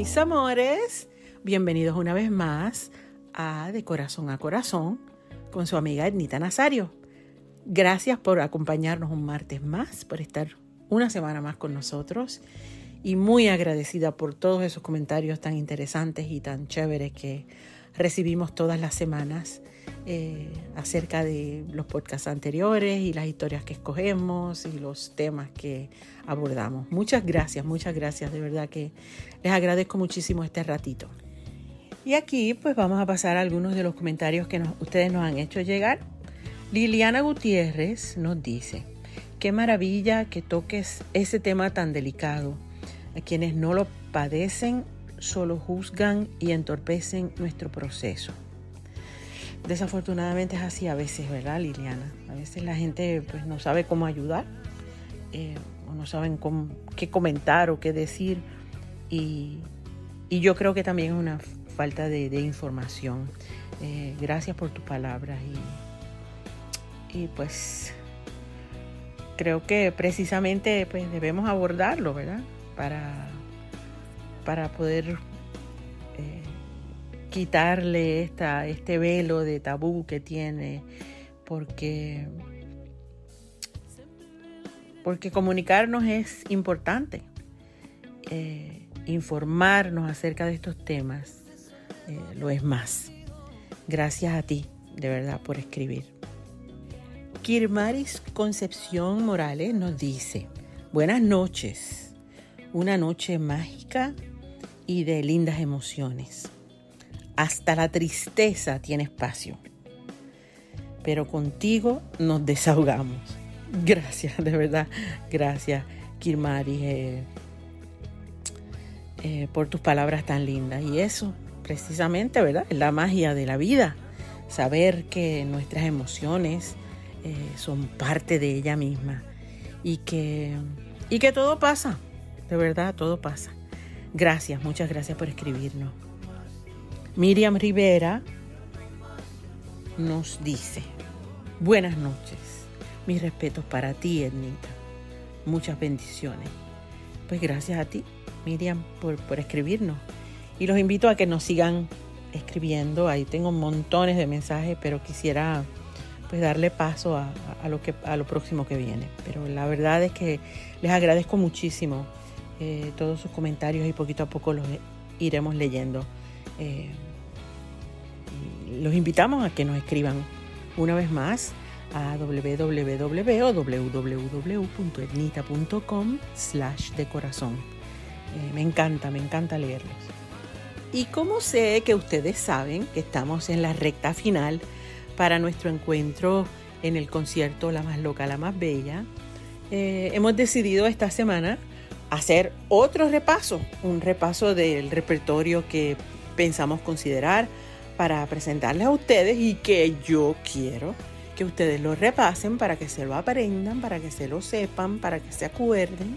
Mis amores, bienvenidos una vez más a De Corazón a Corazón con su amiga Ednita Nazario. Gracias por acompañarnos un martes más, por estar una semana más con nosotros y muy agradecida por todos esos comentarios tan interesantes y tan chéveres que recibimos todas las semanas eh, acerca de los podcasts anteriores y las historias que escogemos y los temas que abordamos. Muchas gracias, muchas gracias, de verdad que les agradezco muchísimo este ratito. Y aquí pues vamos a pasar a algunos de los comentarios que ustedes nos han hecho llegar. Liliana Gutiérrez nos dice, qué maravilla que toques ese tema tan delicado. A quienes no lo padecen solo juzgan y entorpecen nuestro proceso. Desafortunadamente es así a veces, ¿verdad, Liliana? A veces la gente pues no sabe cómo ayudar eh, o no saben qué comentar o qué decir y, yo creo que también es una falta de, información. Eh, gracias por tus palabras y, y pues creo que precisamente pues debemos abordarlo, ¿verdad? Para, para poder quitarle esta, este velo de tabú que tiene, porque, porque comunicarnos es importante, eh, informarnos acerca de estos temas eh, lo es más. Gracias a ti, de verdad, por escribir. Kirmaris Concepción Morales nos dice, buenas noches, una noche mágica y de lindas emociones. Hasta la tristeza tiene espacio. Pero contigo nos desahogamos. Gracias, de verdad. Gracias, Kirmari, eh, eh, por tus palabras tan lindas. Y eso, precisamente, ¿verdad? Es la magia de la vida. Saber que nuestras emociones eh, son parte de ella misma. Y que, y que todo pasa. De verdad, todo pasa. Gracias, muchas gracias por escribirnos. Miriam Rivera nos dice, buenas noches, mis respetos para ti, Ednita, muchas bendiciones. Pues gracias a ti, Miriam, por, escribirnos. Y los invito a que nos sigan escribiendo. Ahí tengo montones de mensajes, pero quisiera pues darle paso a, lo, que, a lo próximo que viene. Pero la verdad es que les agradezco muchísimo eh, todos sus comentarios y poquito a poco los iremos leyendo. Eh, los invitamos a que nos escriban una vez más a www.www.etnita.com slash de corazón. Eh, me encanta, me encanta leerlos. Y como sé que ustedes saben que estamos en la recta final para nuestro encuentro en el concierto La más loca, la más bella, eh, hemos decidido esta semana hacer otro repaso, un repaso del repertorio que pensamos considerar para presentarles a ustedes y que yo quiero que ustedes lo repasen para que se lo aprendan, para que se lo sepan, para que se acuerden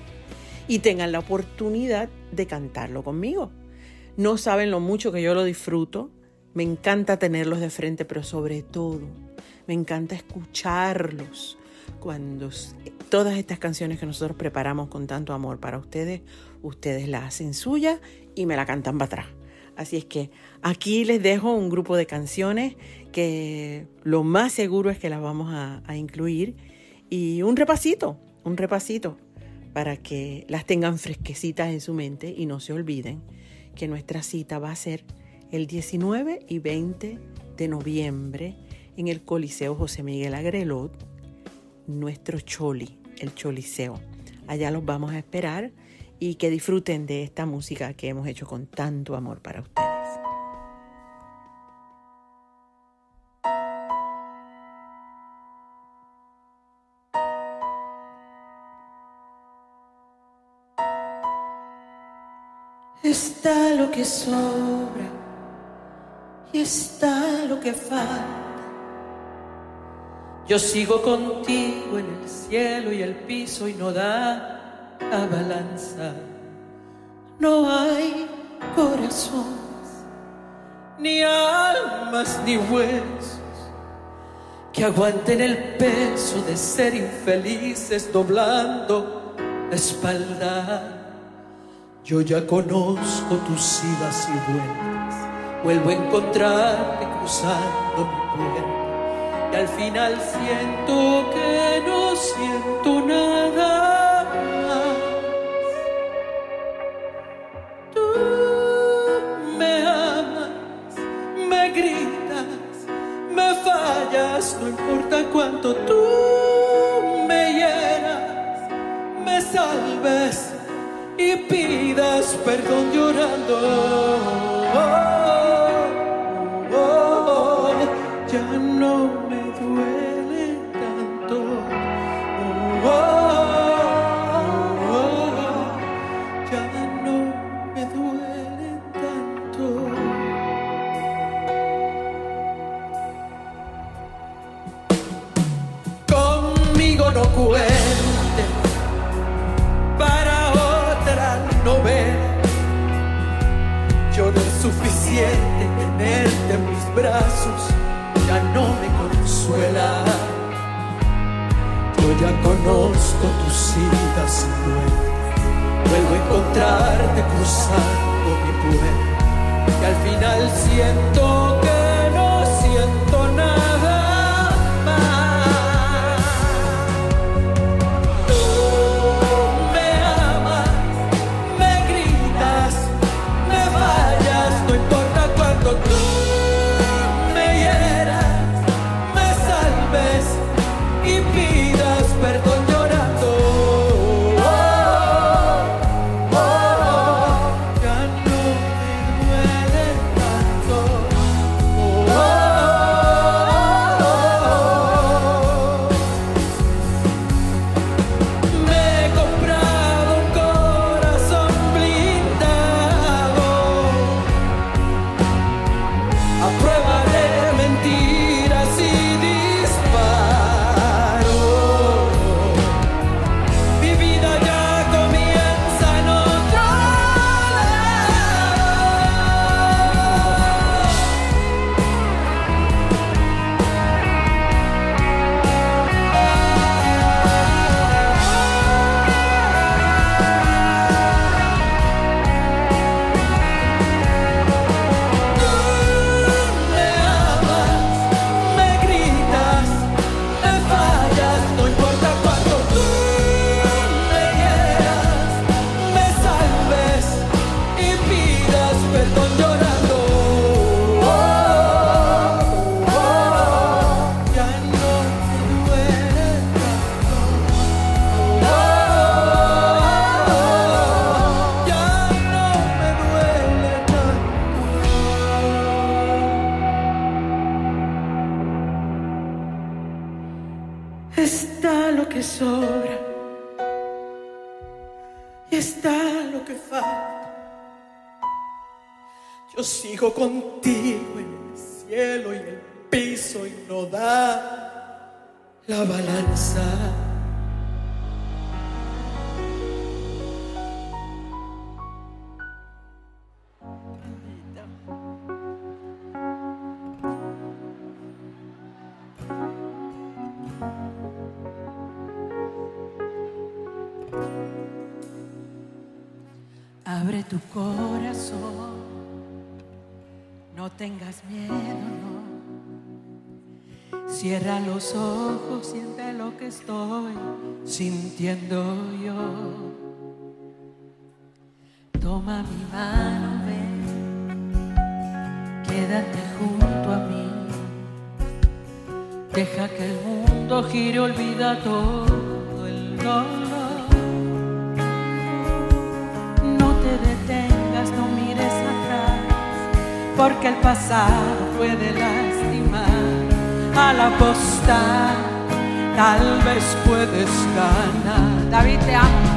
y tengan la oportunidad de cantarlo conmigo. No saben lo mucho que yo lo disfruto. Me encanta tenerlos de frente, pero sobre todo me encanta escucharlos cuando todas estas canciones que nosotros preparamos con tanto amor para ustedes, ustedes la hacen suya y me la cantan para atrás. Así es que aquí les dejo un grupo de canciones que lo más seguro es que las vamos a, incluir y un repasito, un repasito para que las tengan fresquecitas en su mente y no se olviden que nuestra cita va a ser el 19 y 20 de noviembre en el Coliseo José Miguel Agrelot, nuestro Choli, el Choliseo. Allá los vamos a esperar y que disfruten de esta música que hemos hecho con tanto amor para ustedes. Está lo que sobra y está lo que falta. Yo sigo contigo en el cielo y el piso y no da balanza. No hay corazones, ni almas, ni huesos que aguanten el peso de ser infelices doblando la espalda. Yo ya conozco tus idas y vueltas. Vuelvo a encontrarte cruzando mi puerta. Y al final siento que no siento nada no importa cuánto tú me hieras, me salves y pidas perdón llorando. Oh, oh, oh, ya no suficiente tenerte en mis brazos, ya no me consuela. Yo ya conozco tus idas y vueltas, vuelvo a encontrarte cruzando mi puerta. Y al final siento que Está lo que sobra y está lo que falta. Yo sigo contigo en el cielo y el piso y no da la balanza. Cierra los ojos, siente lo que estoy sintiendo yo. Toma mi mano, ven, quédate junto a mí. Deja que el mundo gire, olvida todo el dolor. No te detengas, no mires atrás, porque el pasado puede lastimar. Al apostar, tal vez puedes ganar. David te amo.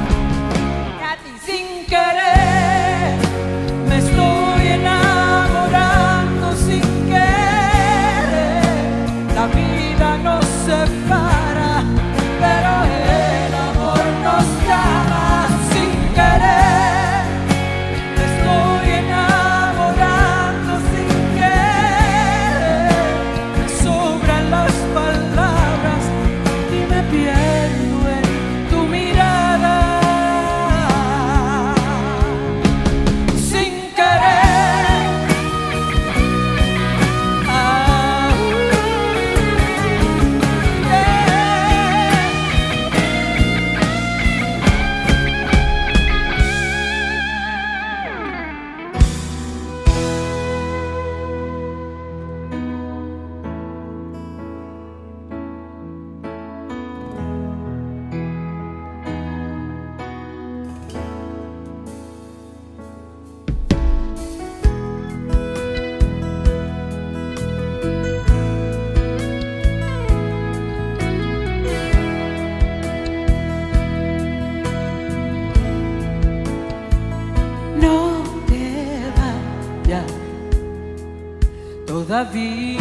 día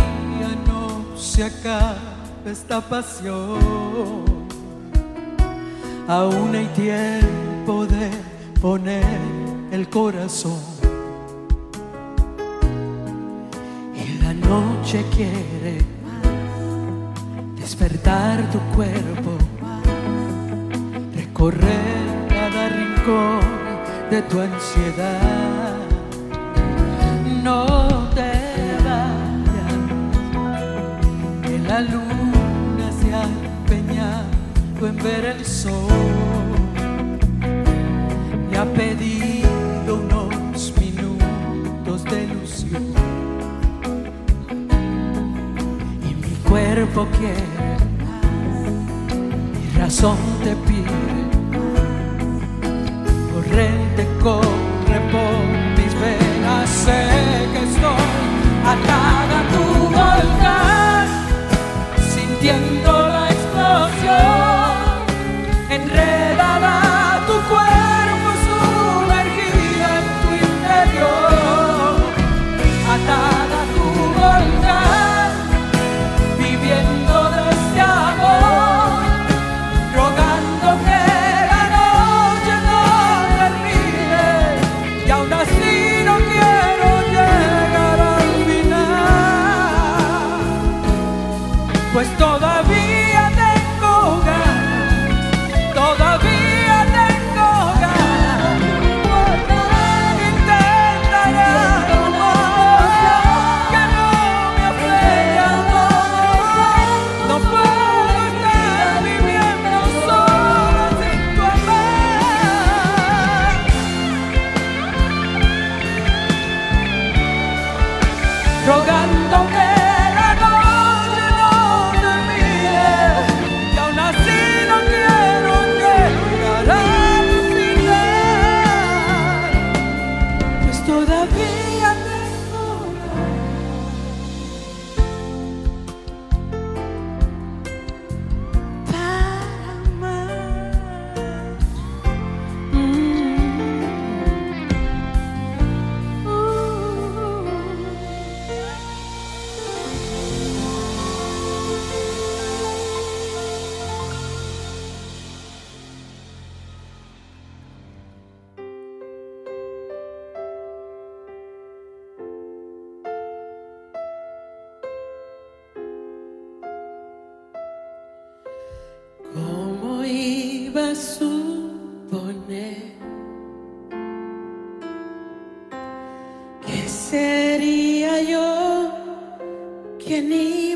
no se acaba esta pasión. Aún hay tiempo de poner el corazón. Y la noche quiere despertar tu cuerpo, recorrer cada rincón de tu ansiedad. No te La luna se ha empeñado en ver el sol y ha pedido unos minutos de ilusión. Y mi cuerpo quiere, mi razón te pide, corrente corre por mis venas, sé que estoy atada a tu volta. siento. pues todavía sería yo quien iba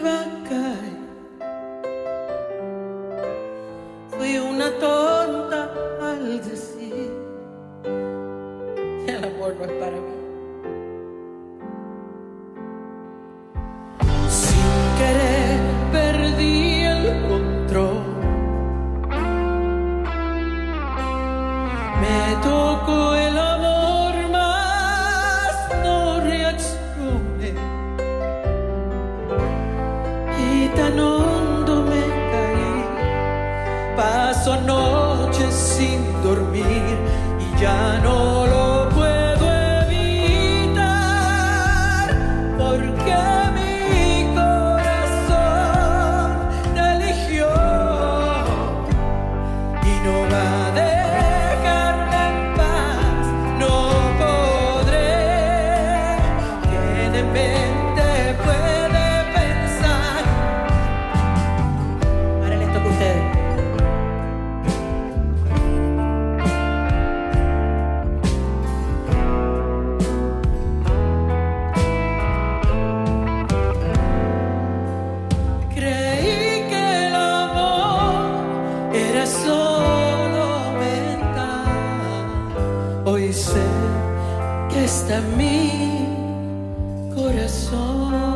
ya no está mi corazón.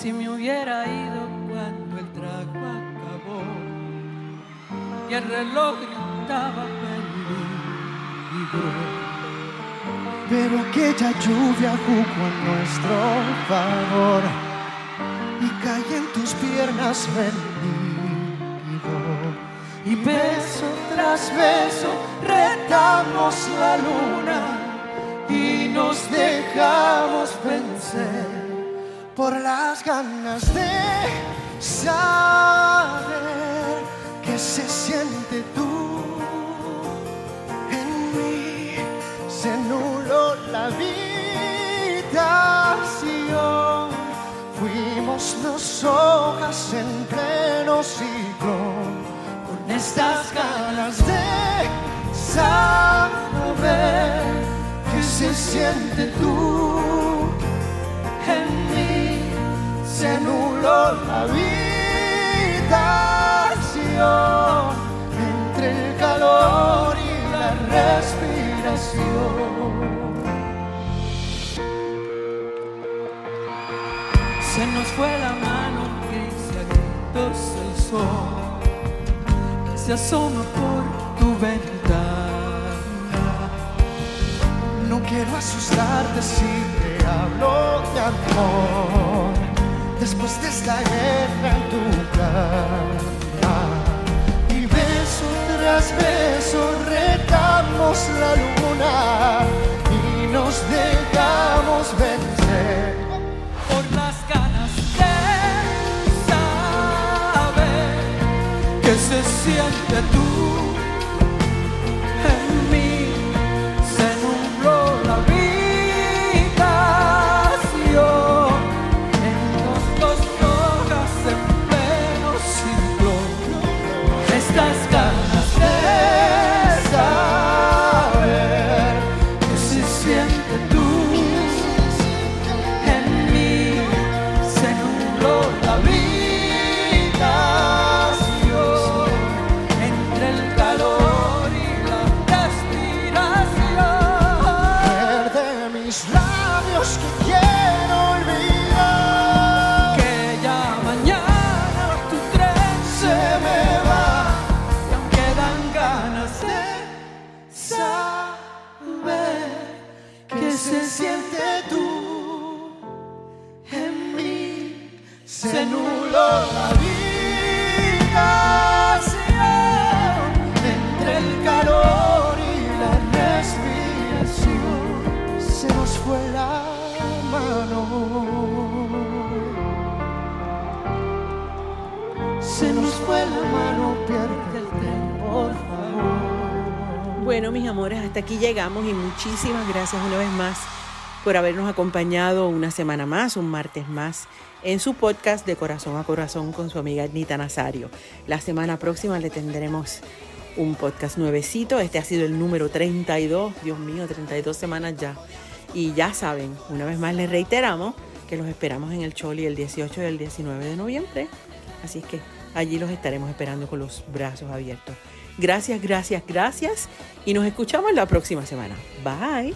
Si me hubiera ido cuando el trago acabó y el reloj gritaba peligro. Pero aquella lluvia jugó a nuestro favor y caí en tus piernas rendido. Y beso tras beso retamos la luna y nos dejamos vencer por las ganas de saber que se siente tú en mí. Se nubló la habitación. Fuimos dos hojas en pleno ciclón con estas ganas de saber que se siente tú la habitación entre el calor y la respiración. Se nos fue la mano gris a gritos el sol que se asoma por tu ventana. No quiero asustarte si te hablo de amor. Después de esta guerra en tu cama. Y beso tras beso retamos la luna y nos dejamos vencer. por las ganas de saber que se siente tú Se nubló la habitación entre el calor y la respiración. Se nos fue la mano. Se nos fue la mano, pierde el tren, por favor. Bueno, mis amores, hasta aquí llegamos y muchísimas gracias una vez más por habernos acompañado una semana más, un martes más, en su podcast de Corazón a Corazón con su amiga Nita Nazario. La semana próxima le tendremos un podcast nuevecito. Este ha sido el número 32. Dios mío, 32 semanas ya. Y ya saben, una vez más les reiteramos que los esperamos en el Choli el 18 y el 19 de noviembre. Así que allí los estaremos esperando con los brazos abiertos. Gracias, gracias, gracias. Y nos escuchamos la próxima semana. Bye.